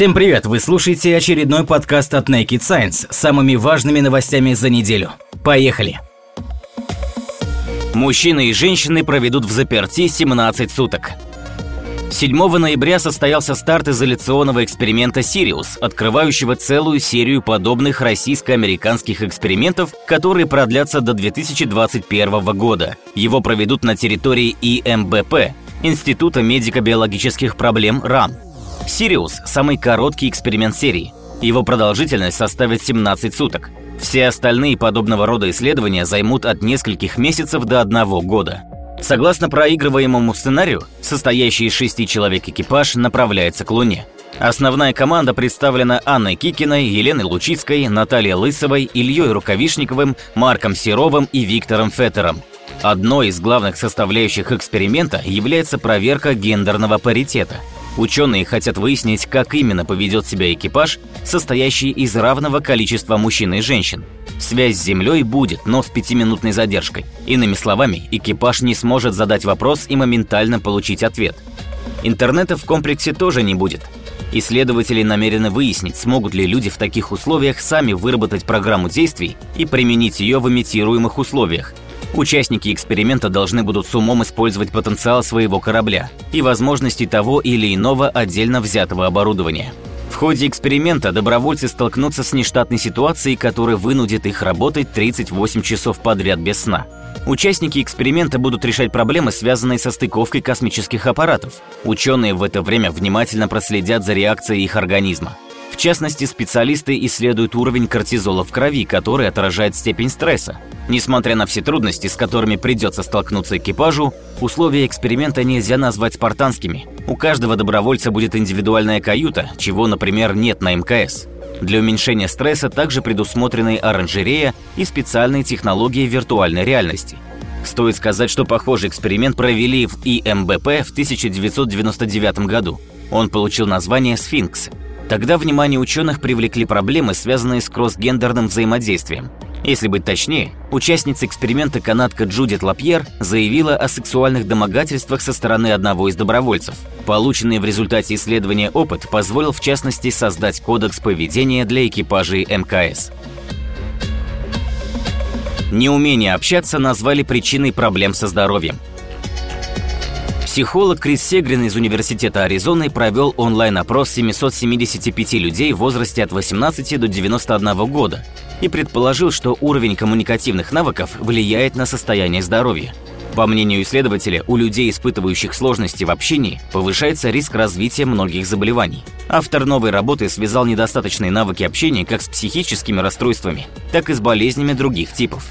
Всем привет! Вы слушаете очередной подкаст от Naked Science с самыми важными новостями за неделю. Поехали! Мужчины и женщины проведут в заперти 17 суток. 7 ноября состоялся старт изоляционного эксперимента «Сириус», открывающего целую серию подобных российско-американских экспериментов, которые продлятся до 2021 года. Его проведут на территории ИМБП, Института медико-биологических проблем РАН. «Сириус» – самый короткий эксперимент серии. Его продолжительность составит 17 суток. Все остальные подобного рода исследования займут от нескольких месяцев до одного года. Согласно проигрываемому сценарию, состоящий из шести человек экипаж направляется к Луне. Основная команда представлена Анной Кикиной, Еленой Лучицкой, Натальей Лысовой, Ильей Рукавишниковым, Марком Серовым и Виктором Феттером. Одной из главных составляющих эксперимента является проверка гендерного паритета. Ученые хотят выяснить, как именно поведет себя экипаж, состоящий из равного количества мужчин и женщин. Связь с Землей будет, но с пятиминутной задержкой. Иными словами, экипаж не сможет задать вопрос и моментально получить ответ. Интернета в комплексе тоже не будет. Исследователи намерены выяснить, смогут ли люди в таких условиях сами выработать программу действий и применить ее в имитируемых условиях, Участники эксперимента должны будут с умом использовать потенциал своего корабля и возможности того или иного отдельно взятого оборудования. В ходе эксперимента добровольцы столкнутся с нештатной ситуацией, которая вынудит их работать 38 часов подряд без сна. Участники эксперимента будут решать проблемы, связанные со стыковкой космических аппаратов. Ученые в это время внимательно проследят за реакцией их организма. В частности, специалисты исследуют уровень кортизола в крови, который отражает степень стресса. Несмотря на все трудности, с которыми придется столкнуться экипажу, условия эксперимента нельзя назвать спартанскими. У каждого добровольца будет индивидуальная каюта, чего, например, нет на МКС. Для уменьшения стресса также предусмотрены оранжерея и специальные технологии виртуальной реальности. Стоит сказать, что похожий эксперимент провели в ИМБП в 1999 году. Он получил название «Сфинкс», Тогда внимание ученых привлекли проблемы, связанные с кроссгендерным взаимодействием. Если быть точнее, участница эксперимента канадка Джудит Лапьер заявила о сексуальных домогательствах со стороны одного из добровольцев. Полученный в результате исследования опыт позволил в частности создать кодекс поведения для экипажей МКС. Неумение общаться назвали причиной проблем со здоровьем. Психолог Крис Сегрин из Университета Аризоны провел онлайн-опрос 775 людей в возрасте от 18 до 91 года и предположил, что уровень коммуникативных навыков влияет на состояние здоровья. По мнению исследователя, у людей, испытывающих сложности в общении, повышается риск развития многих заболеваний. Автор новой работы связал недостаточные навыки общения как с психическими расстройствами, так и с болезнями других типов.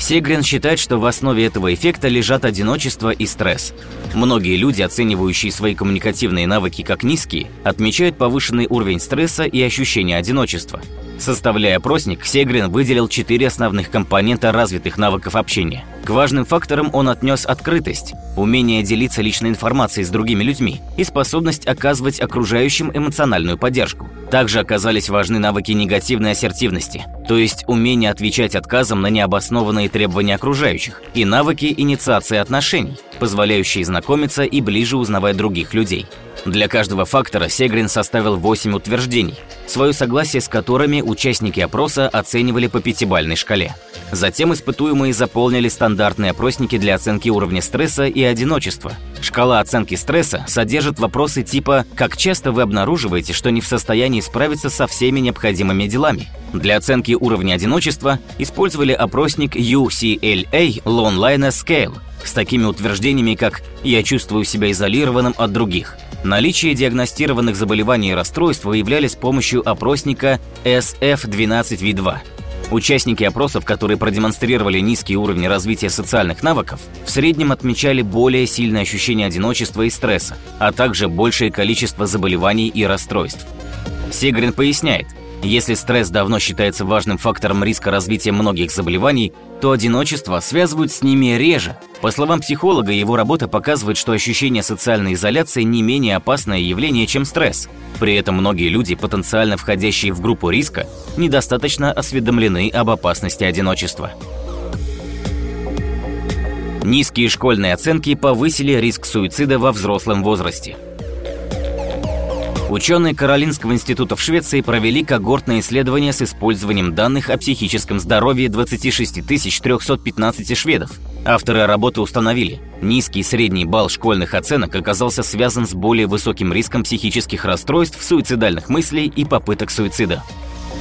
Сегрин считает, что в основе этого эффекта лежат одиночество и стресс. Многие люди, оценивающие свои коммуникативные навыки как низкие, отмечают повышенный уровень стресса и ощущение одиночества. Составляя опросник, Сегрин выделил четыре основных компонента развитых навыков общения. К важным факторам он отнес открытость, умение делиться личной информацией с другими людьми и способность оказывать окружающим эмоциональную поддержку. Также оказались важны навыки негативной ассертивности, то есть умение отвечать отказом на необоснованные требования окружающих, и навыки инициации отношений, позволяющие знакомиться и ближе узнавать других людей. Для каждого фактора Сегрин составил 8 утверждений, свое согласие с которыми участники опроса оценивали по пятибалльной шкале. Затем испытуемые заполнили стандартные опросники для оценки уровня стресса и одиночества. Шкала оценки стресса содержит вопросы типа «Как часто вы обнаруживаете, что не в состоянии справиться со всеми необходимыми делами?» Для оценки уровня одиночества использовали опросник UCLA Loneliness Scale с такими утверждениями, как «Я чувствую себя изолированным от других», Наличие диагностированных заболеваний и расстройств выявляли с помощью опросника SF12V2. Участники опросов, которые продемонстрировали низкие уровни развития социальных навыков, в среднем отмечали более сильное ощущение одиночества и стресса, а также большее количество заболеваний и расстройств. Сегрин поясняет – если стресс давно считается важным фактором риска развития многих заболеваний, то одиночество связывают с ними реже. По словам психолога, его работа показывает, что ощущение социальной изоляции не менее опасное явление, чем стресс. При этом многие люди, потенциально входящие в группу риска, недостаточно осведомлены об опасности одиночества. Низкие школьные оценки повысили риск суицида во взрослом возрасте. Ученые Каролинского института в Швеции провели когортное исследование с использованием данных о психическом здоровье 26 315 шведов. Авторы работы установили, низкий средний балл школьных оценок оказался связан с более высоким риском психических расстройств, суицидальных мыслей и попыток суицида.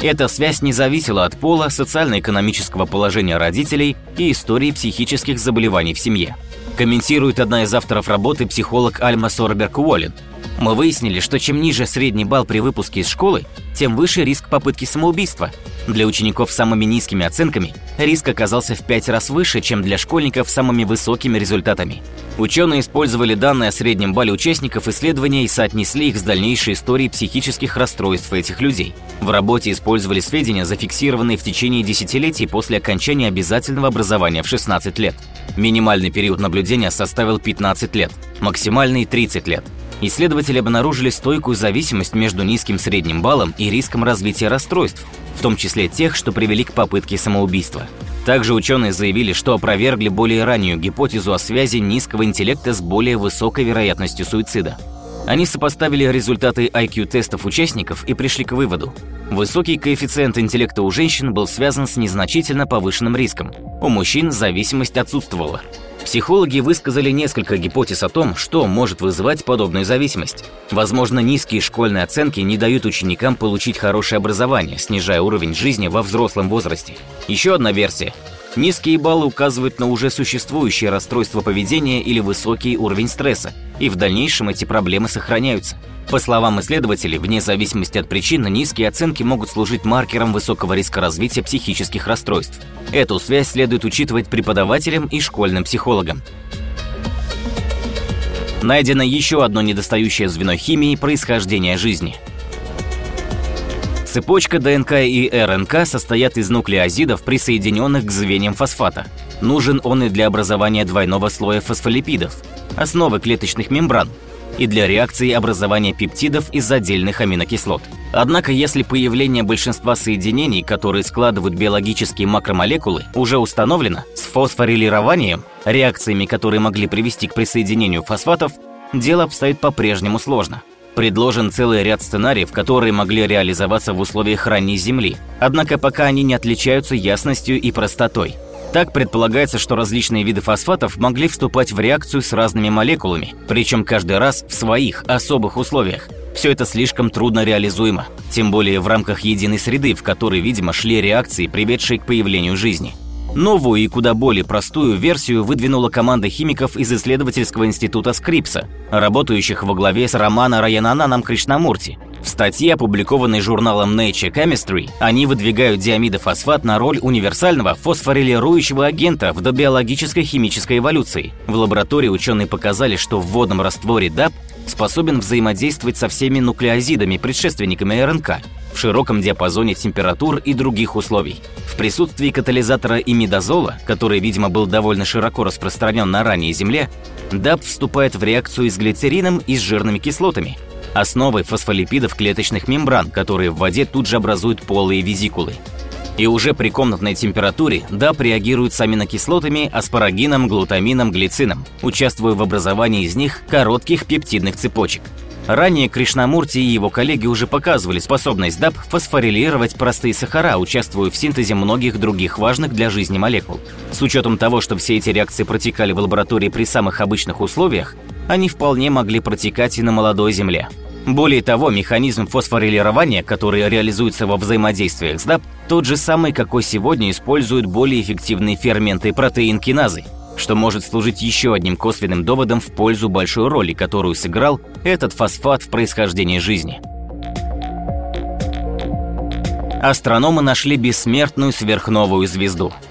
Эта связь не зависела от пола, социально-экономического положения родителей и истории психических заболеваний в семье. Комментирует одна из авторов работы психолог Альма Сорберг Уоллен. Мы выяснили, что чем ниже средний балл при выпуске из школы, тем выше риск попытки самоубийства. Для учеников с самыми низкими оценками риск оказался в пять раз выше, чем для школьников с самыми высокими результатами. Ученые использовали данные о среднем балле участников исследования и соотнесли их с дальнейшей историей психических расстройств этих людей. В работе использовали сведения, зафиксированные в течение десятилетий после окончания обязательного образования в 16 лет. Минимальный период наблюдения составил 15 лет, максимальный – 30 лет. Исследователи обнаружили стойкую зависимость между низким средним баллом и риском развития расстройств, в том числе тех, что привели к попытке самоубийства. Также ученые заявили, что опровергли более раннюю гипотезу о связи низкого интеллекта с более высокой вероятностью суицида. Они сопоставили результаты IQ-тестов участников и пришли к выводу. Высокий коэффициент интеллекта у женщин был связан с незначительно повышенным риском. У мужчин зависимость отсутствовала. Психологи высказали несколько гипотез о том, что может вызывать подобную зависимость. Возможно, низкие школьные оценки не дают ученикам получить хорошее образование, снижая уровень жизни во взрослом возрасте. Еще одна версия. Низкие баллы указывают на уже существующее расстройство поведения или высокий уровень стресса, и в дальнейшем эти проблемы сохраняются. По словам исследователей, вне зависимости от причин, низкие оценки могут служить маркером высокого риска развития психических расстройств. Эту связь следует учитывать преподавателям и школьным психологам. Найдено еще одно недостающее звено химии происхождения жизни. Цепочка ДНК и РНК состоят из нуклеозидов, присоединенных к звеньям фосфата. Нужен он и для образования двойного слоя фосфолипидов, основы клеточных мембран, и для реакции образования пептидов из отдельных аминокислот. Однако, если появление большинства соединений, которые складывают биологические макромолекулы, уже установлено с фосфорилированием, реакциями, которые могли привести к присоединению фосфатов, дело обстоит по-прежнему сложно. Предложен целый ряд сценариев, которые могли реализоваться в условиях ранней Земли, однако пока они не отличаются ясностью и простотой. Так предполагается, что различные виды фосфатов могли вступать в реакцию с разными молекулами, причем каждый раз в своих особых условиях. Все это слишком трудно реализуемо, тем более в рамках единой среды, в которой, видимо, шли реакции, приведшие к появлению жизни. Новую и куда более простую версию выдвинула команда химиков из исследовательского института Скрипса, работающих во главе с Романа Раянананам Кришнамурти, в статье, опубликованной журналом Nature Chemistry, они выдвигают диамидофосфат на роль универсального фосфорилирующего агента в добиологической химической эволюции. В лаборатории ученые показали, что в водном растворе DAP способен взаимодействовать со всеми нуклеозидами, предшественниками РНК, в широком диапазоне температур и других условий. В присутствии катализатора имидазола, который, видимо, был довольно широко распространен на ранней Земле, DAP вступает в реакцию с глицерином и с жирными кислотами, основой фосфолипидов клеточных мембран, которые в воде тут же образуют полые визикулы. И уже при комнатной температуре ДАП реагирует с аминокислотами, аспарагином, глутамином, глицином, участвуя в образовании из них коротких пептидных цепочек. Ранее Кришнамурти и его коллеги уже показывали способность ДАП фосфорилировать простые сахара, участвуя в синтезе многих других важных для жизни молекул. С учетом того, что все эти реакции протекали в лаборатории при самых обычных условиях, они вполне могли протекать и на молодой Земле. Более того, механизм фосфорилирования, который реализуется во взаимодействиях с ДАП, тот же самый, какой сегодня используют более эффективные ферменты протеин-киназы, что может служить еще одним косвенным доводом в пользу большой роли, которую сыграл этот фосфат в происхождении жизни. Астрономы нашли бессмертную сверхновую звезду –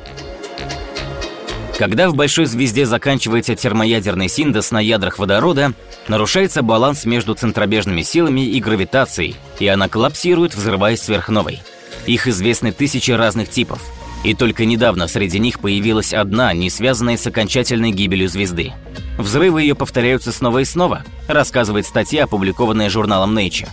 когда в большой звезде заканчивается термоядерный синтез на ядрах водорода, нарушается баланс между центробежными силами и гравитацией, и она коллапсирует, взрываясь сверхновой. Их известны тысячи разных типов, и только недавно среди них появилась одна, не связанная с окончательной гибелью звезды. Взрывы ее повторяются снова и снова, рассказывает статья, опубликованная журналом Nature.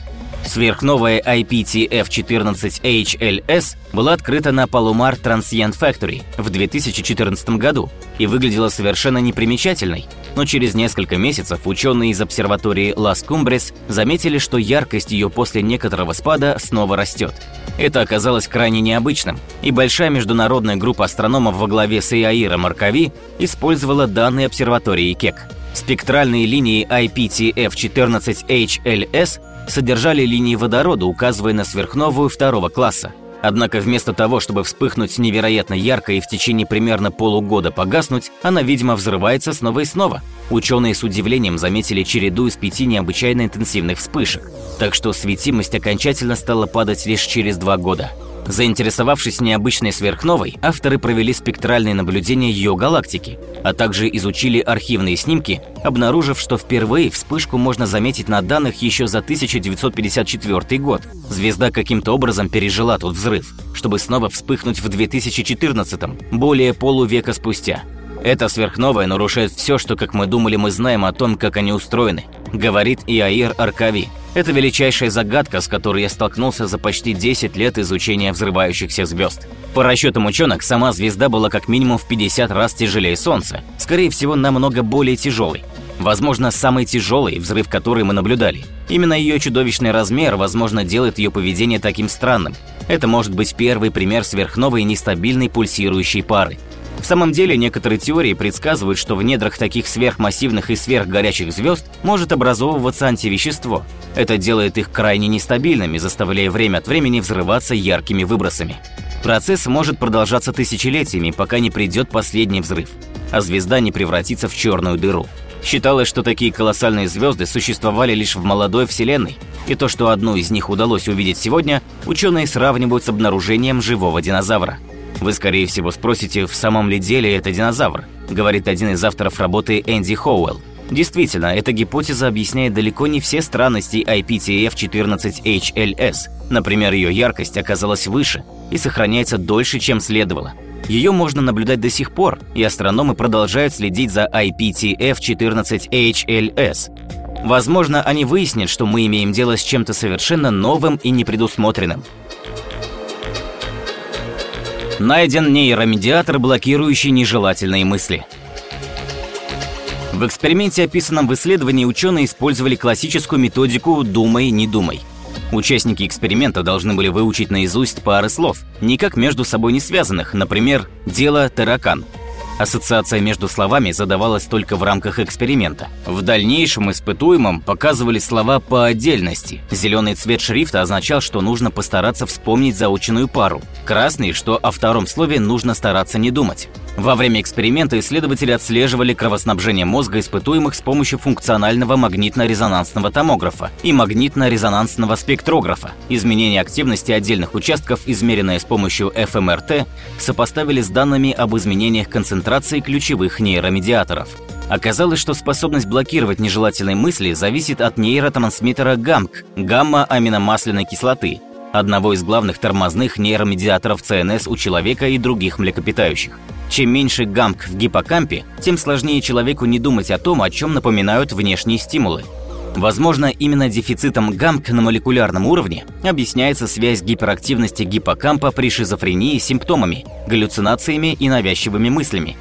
Сверхновая IPTF-14HLS была открыта на Palomar Transient Factory в 2014 году и выглядела совершенно непримечательной, но через несколько месяцев ученые из обсерватории Лас Кумбрес заметили, что яркость ее после некоторого спада снова растет. Это оказалось крайне необычным, и большая международная группа астрономов во главе с Иаиром Маркови использовала данные обсерватории КЕК. Спектральные линии IPTF-14HLS содержали линии водорода, указывая на сверхновую второго класса. Однако вместо того, чтобы вспыхнуть невероятно ярко и в течение примерно полугода погаснуть, она, видимо, взрывается снова и снова. Ученые с удивлением заметили череду из пяти необычайно интенсивных вспышек, так что светимость окончательно стала падать лишь через два года. Заинтересовавшись необычной сверхновой, авторы провели спектральные наблюдения ее галактики, а также изучили архивные снимки, обнаружив, что впервые вспышку можно заметить на данных еще за 1954 год. Звезда каким-то образом пережила тот взрыв, чтобы снова вспыхнуть в 2014 более полувека спустя. Эта сверхновая нарушает все, что, как мы думали, мы знаем о том, как они устроены, говорит Иаир Аркави, это величайшая загадка, с которой я столкнулся за почти 10 лет изучения взрывающихся звезд. По расчетам ученых, сама звезда была как минимум в 50 раз тяжелее Солнца, скорее всего, намного более тяжелой. Возможно, самый тяжелый взрыв, который мы наблюдали. Именно ее чудовищный размер, возможно, делает ее поведение таким странным. Это может быть первый пример сверхновой нестабильной пульсирующей пары. В самом деле, некоторые теории предсказывают, что в недрах таких сверхмассивных и сверхгорячих звезд может образовываться антивещество. Это делает их крайне нестабильными, заставляя время от времени взрываться яркими выбросами. Процесс может продолжаться тысячелетиями, пока не придет последний взрыв, а звезда не превратится в черную дыру. Считалось, что такие колоссальные звезды существовали лишь в молодой Вселенной, и то, что одну из них удалось увидеть сегодня, ученые сравнивают с обнаружением живого динозавра. Вы, скорее всего, спросите, в самом ли деле это динозавр, говорит один из авторов работы Энди Хоуэлл. Действительно, эта гипотеза объясняет далеко не все странности IPTF-14HLS. Например, ее яркость оказалась выше и сохраняется дольше, чем следовало. Ее можно наблюдать до сих пор, и астрономы продолжают следить за IPTF-14HLS. Возможно, они выяснят, что мы имеем дело с чем-то совершенно новым и непредусмотренным. Найден нейромедиатор, блокирующий нежелательные мысли. В эксперименте, описанном в исследовании, ученые использовали классическую методику «думай, не думай». Участники эксперимента должны были выучить наизусть пары слов, никак между собой не связанных, например, «дело таракан», Ассоциация между словами задавалась только в рамках эксперимента. В дальнейшем испытуемым показывали слова по отдельности. Зеленый цвет шрифта означал, что нужно постараться вспомнить заученную пару. Красный, что о втором слове нужно стараться не думать. Во время эксперимента исследователи отслеживали кровоснабжение мозга испытуемых с помощью функционального магнитно-резонансного томографа и магнитно-резонансного спектрографа. Изменение активности отдельных участков, измеренное с помощью ФМРТ, сопоставили с данными об изменениях концентрации ключевых нейромедиаторов. Оказалось, что способность блокировать нежелательные мысли зависит от нейротрансмиттера ГАМК – гамма-аминомасляной кислоты, одного из главных тормозных нейромедиаторов ЦНС у человека и других млекопитающих. Чем меньше гамк в гиппокампе, тем сложнее человеку не думать о том, о чем напоминают внешние стимулы. Возможно, именно дефицитом гамк на молекулярном уровне объясняется связь гиперактивности гиппокампа при шизофрении с симптомами, галлюцинациями и навязчивыми мыслями.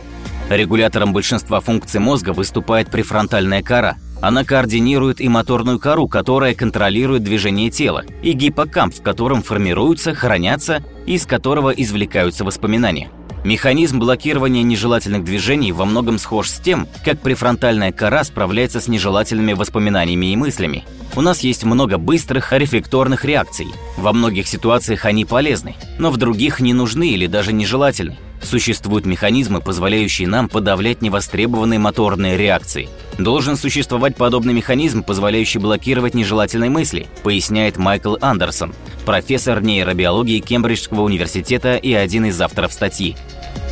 Регулятором большинства функций мозга выступает префронтальная кора. Она координирует и моторную кору, которая контролирует движение тела, и гиппокамп, в котором формируются, хранятся и из которого извлекаются воспоминания. Механизм блокирования нежелательных движений во многом схож с тем, как префронтальная кора справляется с нежелательными воспоминаниями и мыслями. У нас есть много быстрых рефлекторных реакций. Во многих ситуациях они полезны, но в других не нужны или даже нежелательны. Существуют механизмы, позволяющие нам подавлять невостребованные моторные реакции. Должен существовать подобный механизм, позволяющий блокировать нежелательные мысли, поясняет Майкл Андерсон, профессор нейробиологии Кембриджского университета и один из авторов статьи.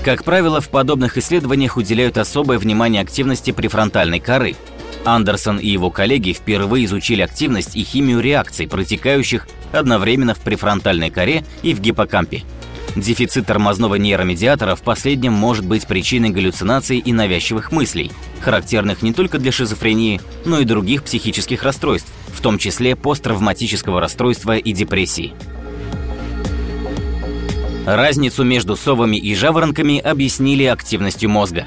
Как правило, в подобных исследованиях уделяют особое внимание активности префронтальной коры. Андерсон и его коллеги впервые изучили активность и химию реакций, протекающих одновременно в префронтальной коре и в гиппокампе. Дефицит тормозного нейромедиатора в последнем может быть причиной галлюцинаций и навязчивых мыслей, характерных не только для шизофрении, но и других психических расстройств, в том числе посттравматического расстройства и депрессии. Разницу между совами и жаворонками объяснили активностью мозга.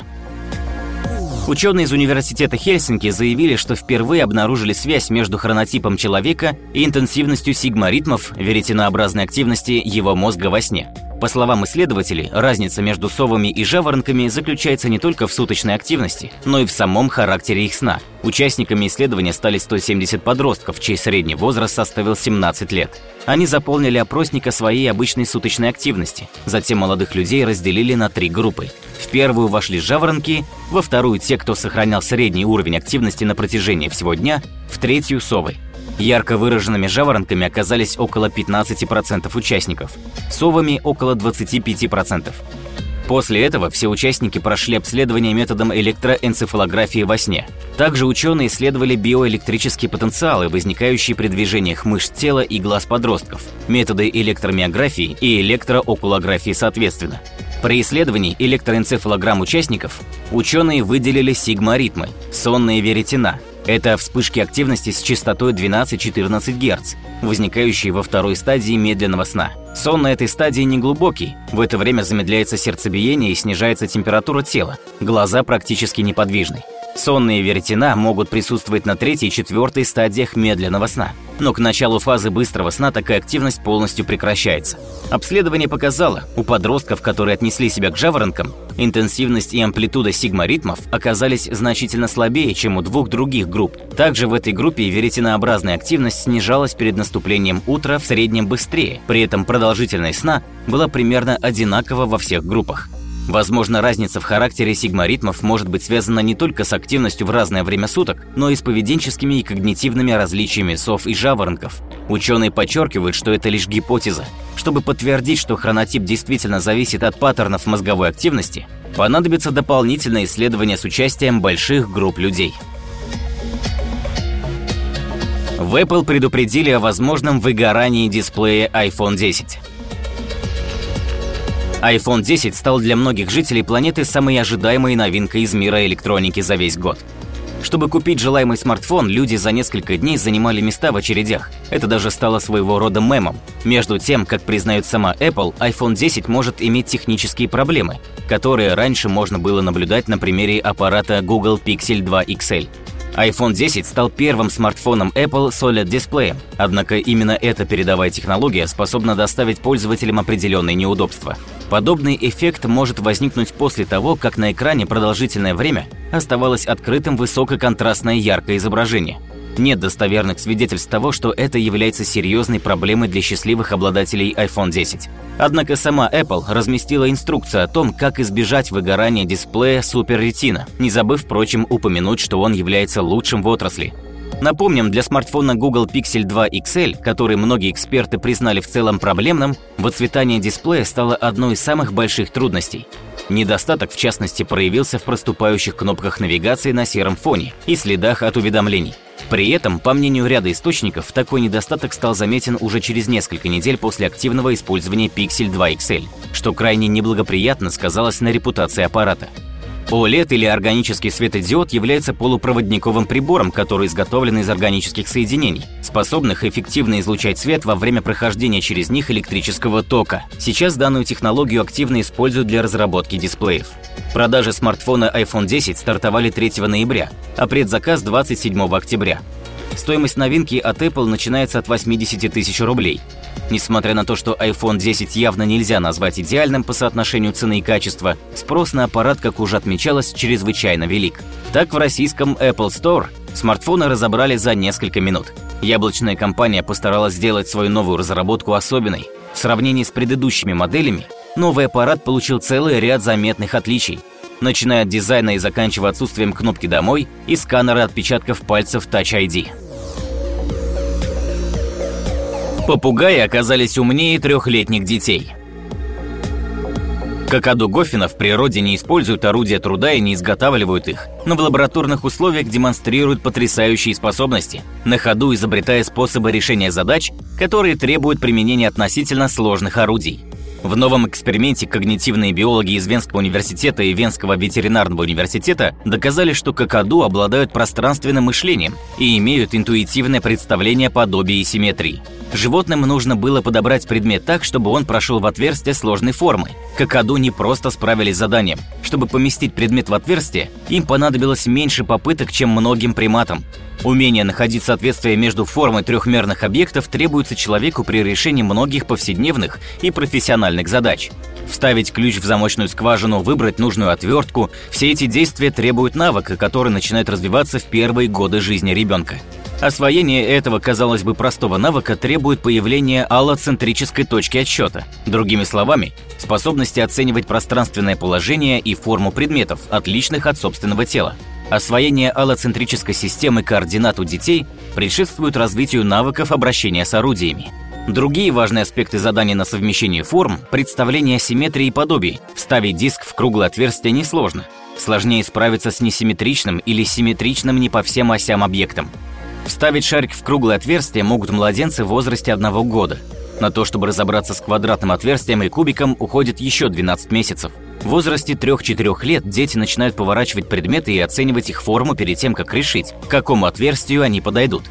Ученые из Университета Хельсинки заявили, что впервые обнаружили связь между хронотипом человека и интенсивностью сигма-ритмов веретенообразной активности его мозга во сне. По словам исследователей, разница между совами и жаворонками заключается не только в суточной активности, но и в самом характере их сна. Участниками исследования стали 170 подростков, чей средний возраст составил 17 лет. Они заполнили опросник о своей обычной суточной активности. Затем молодых людей разделили на три группы. В первую вошли жаворонки, во вторую те, кто сохранял средний уровень активности на протяжении всего дня, в третью – совы. Ярко выраженными жаворонками оказались около 15% участников, совами – около 25%. После этого все участники прошли обследование методом электроэнцефалографии во сне. Также ученые исследовали биоэлектрические потенциалы, возникающие при движениях мышц тела и глаз подростков, методы электромиографии и электроокулографии соответственно. При исследовании электроэнцефалограмм участников ученые выделили сигма-ритмы, сонные веретена, это вспышки активности с частотой 12-14 Гц, возникающие во второй стадии медленного сна. Сон на этой стадии неглубокий, в это время замедляется сердцебиение и снижается температура тела, глаза практически неподвижны. Сонные веретена могут присутствовать на третьей и четвертой стадиях медленного сна, но к началу фазы быстрого сна такая активность полностью прекращается. Обследование показало, у подростков, которые отнесли себя к жаворонкам, интенсивность и амплитуда сигма-ритмов оказались значительно слабее, чем у двух других групп. Также в этой группе веретенообразная активность снижалась перед наступлением утра в среднем быстрее, при этом продолжительность сна была примерно одинакова во всех группах. Возможно, разница в характере сигмаритмов может быть связана не только с активностью в разное время суток, но и с поведенческими и когнитивными различиями сов и жаворонков. Ученые подчеркивают, что это лишь гипотеза. Чтобы подтвердить, что хронотип действительно зависит от паттернов мозговой активности, понадобится дополнительное исследование с участием больших групп людей. В Apple предупредили о возможном выгорании дисплея iPhone 10 iPhone 10 стал для многих жителей планеты самой ожидаемой новинкой из мира электроники за весь год. Чтобы купить желаемый смартфон, люди за несколько дней занимали места в очередях. Это даже стало своего рода мемом. Между тем, как признает сама Apple, iPhone 10 может иметь технические проблемы, которые раньше можно было наблюдать на примере аппарата Google Pixel 2 XL iPhone 10 стал первым смартфоном Apple с OLED-дисплеем, однако именно эта передовая технология способна доставить пользователям определенные неудобства. Подобный эффект может возникнуть после того, как на экране продолжительное время оставалось открытым высококонтрастное яркое изображение – нет достоверных свидетельств того, что это является серьезной проблемой для счастливых обладателей iPhone 10. Однако сама Apple разместила инструкцию о том, как избежать выгорания дисплея Super Retina, не забыв, впрочем, упомянуть, что он является лучшим в отрасли. Напомним, для смартфона Google Pixel 2 XL, который многие эксперты признали в целом проблемным, выцветание дисплея стало одной из самых больших трудностей. Недостаток, в частности, проявился в проступающих кнопках навигации на сером фоне и следах от уведомлений. При этом, по мнению ряда источников, такой недостаток стал заметен уже через несколько недель после активного использования Pixel 2 XL, что крайне неблагоприятно сказалось на репутации аппарата. OLED или органический светодиод является полупроводниковым прибором, который изготовлен из органических соединений, способных эффективно излучать свет во время прохождения через них электрического тока. Сейчас данную технологию активно используют для разработки дисплеев. Продажи смартфона iPhone 10 стартовали 3 ноября, а предзаказ 27 октября. Стоимость новинки от Apple начинается от 80 тысяч рублей. Несмотря на то, что iPhone 10 явно нельзя назвать идеальным по соотношению цены и качества, спрос на аппарат, как уже отмечалось, чрезвычайно велик. Так в российском Apple Store смартфоны разобрали за несколько минут. Яблочная компания постаралась сделать свою новую разработку особенной. В сравнении с предыдущими моделями, новый аппарат получил целый ряд заметных отличий, начиная от дизайна и заканчивая отсутствием кнопки «Домой» и сканера отпечатков пальцев Touch ID. Попугаи оказались умнее трехлетних детей. Какаду Гофина в природе не используют орудия труда и не изготавливают их, но в лабораторных условиях демонстрируют потрясающие способности, на ходу изобретая способы решения задач, которые требуют применения относительно сложных орудий. В новом эксперименте когнитивные биологи из Венского университета и Венского ветеринарного университета доказали, что какаду обладают пространственным мышлением и имеют интуитивное представление подобия и симметрии. Животным нужно было подобрать предмет так, чтобы он прошел в отверстие сложной формы. Какаду не просто справились с заданием. Чтобы поместить предмет в отверстие, им понадобилось меньше попыток, чем многим приматам. Умение находить соответствие между формой трехмерных объектов требуется человеку при решении многих повседневных и профессиональных задач. Вставить ключ в замочную скважину, выбрать нужную отвертку – все эти действия требуют навыка, который начинает развиваться в первые годы жизни ребенка. Освоение этого, казалось бы, простого навыка требует появления аллоцентрической точки отсчета. Другими словами, способности оценивать пространственное положение и форму предметов, отличных от собственного тела. Освоение аллоцентрической системы координат у детей предшествует развитию навыков обращения с орудиями. Другие важные аспекты задания на совмещение форм – представление симметрии и подобий. Вставить диск в круглое отверстие несложно. Сложнее справиться с несимметричным или симметричным не по всем осям объектом. Вставить шарик в круглое отверстие могут младенцы в возрасте одного года. На то, чтобы разобраться с квадратным отверстием и кубиком, уходит еще 12 месяцев. В возрасте 3-4 лет дети начинают поворачивать предметы и оценивать их форму перед тем, как решить, к какому отверстию они подойдут.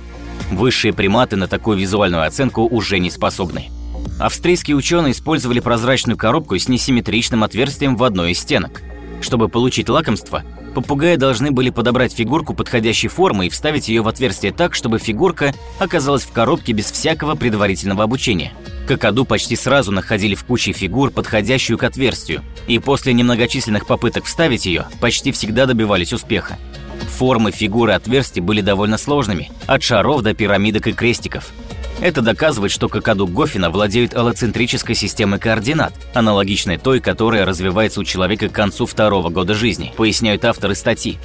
Высшие приматы на такую визуальную оценку уже не способны. Австрийские ученые использовали прозрачную коробку с несимметричным отверстием в одной из стенок. Чтобы получить лакомство, попугаи должны были подобрать фигурку подходящей формы и вставить ее в отверстие так, чтобы фигурка оказалась в коробке без всякого предварительного обучения. Какаду почти сразу находили в куче фигур, подходящую к отверстию, и после немногочисленных попыток вставить ее, почти всегда добивались успеха. Формы фигуры отверстий были довольно сложными, от шаров до пирамидок и крестиков – это доказывает, что какаду Гофина владеют аллоцентрической системой координат, аналогичной той, которая развивается у человека к концу второго года жизни, поясняют авторы статьи.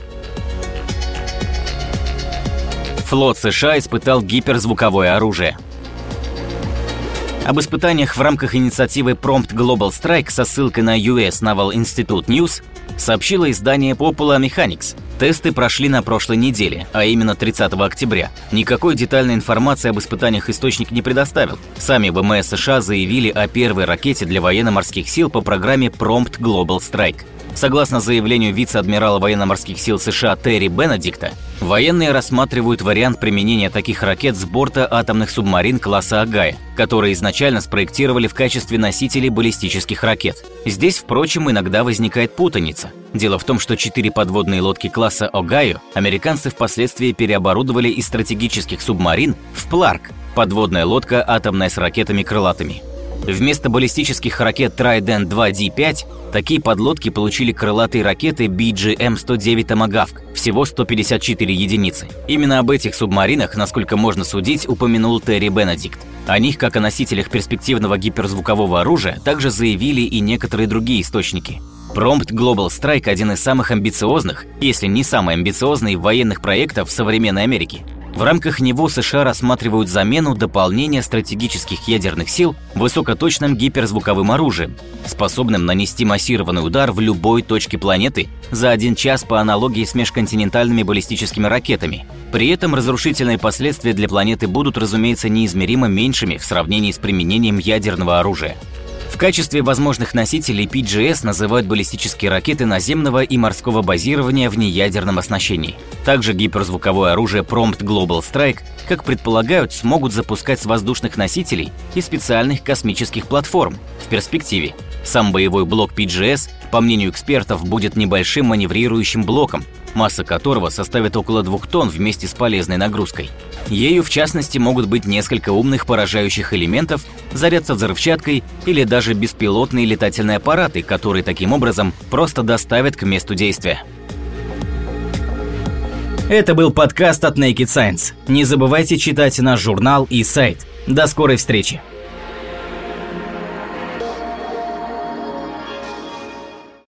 Флот США испытал гиперзвуковое оружие. Об испытаниях в рамках инициативы Prompt Global Strike со ссылкой на US Naval Institute News сообщило издание Popular Mechanics. Тесты прошли на прошлой неделе, а именно 30 октября. Никакой детальной информации об испытаниях источник не предоставил. Сами ВМС США заявили о первой ракете для военно-морских сил по программе Prompt Global Strike. Согласно заявлению вице-адмирала военно-морских сил США Терри Бенедикта, военные рассматривают вариант применения таких ракет с борта атомных субмарин класса Агая, которые изначально спроектировали в качестве носителей баллистических ракет. Здесь, впрочем, иногда возникает путаница. Дело в том, что четыре подводные лодки класса Огайо американцы впоследствии переоборудовали из стратегических субмарин в Пларк – подводная лодка атомная с ракетами крылатыми. Вместо баллистических ракет Trident 2D5 такие подлодки получили крылатые ракеты BGM-109 Tomahawk, всего 154 единицы. Именно об этих субмаринах, насколько можно судить, упомянул Терри Бенедикт. О них, как о носителях перспективного гиперзвукового оружия, также заявили и некоторые другие источники. Prompt Global Strike – один из самых амбициозных, если не самый амбициозный военных проектов современной Америке. В рамках него США рассматривают замену дополнения стратегических ядерных сил высокоточным гиперзвуковым оружием, способным нанести массированный удар в любой точке планеты за один час по аналогии с межконтинентальными баллистическими ракетами. При этом разрушительные последствия для планеты будут, разумеется, неизмеримо меньшими в сравнении с применением ядерного оружия качестве возможных носителей PGS называют баллистические ракеты наземного и морского базирования в неядерном оснащении. Также гиперзвуковое оружие Prompt Global Strike, как предполагают, смогут запускать с воздушных носителей и специальных космических платформ в перспективе. Сам боевой блок PGS, по мнению экспертов, будет небольшим маневрирующим блоком, масса которого составит около двух тонн вместе с полезной нагрузкой. Ею, в частности, могут быть несколько умных поражающих элементов, заряд со взрывчаткой или даже беспилотные летательные аппараты, которые таким образом просто доставят к месту действия. Это был подкаст от Naked Science. Не забывайте читать наш журнал и сайт. До скорой встречи!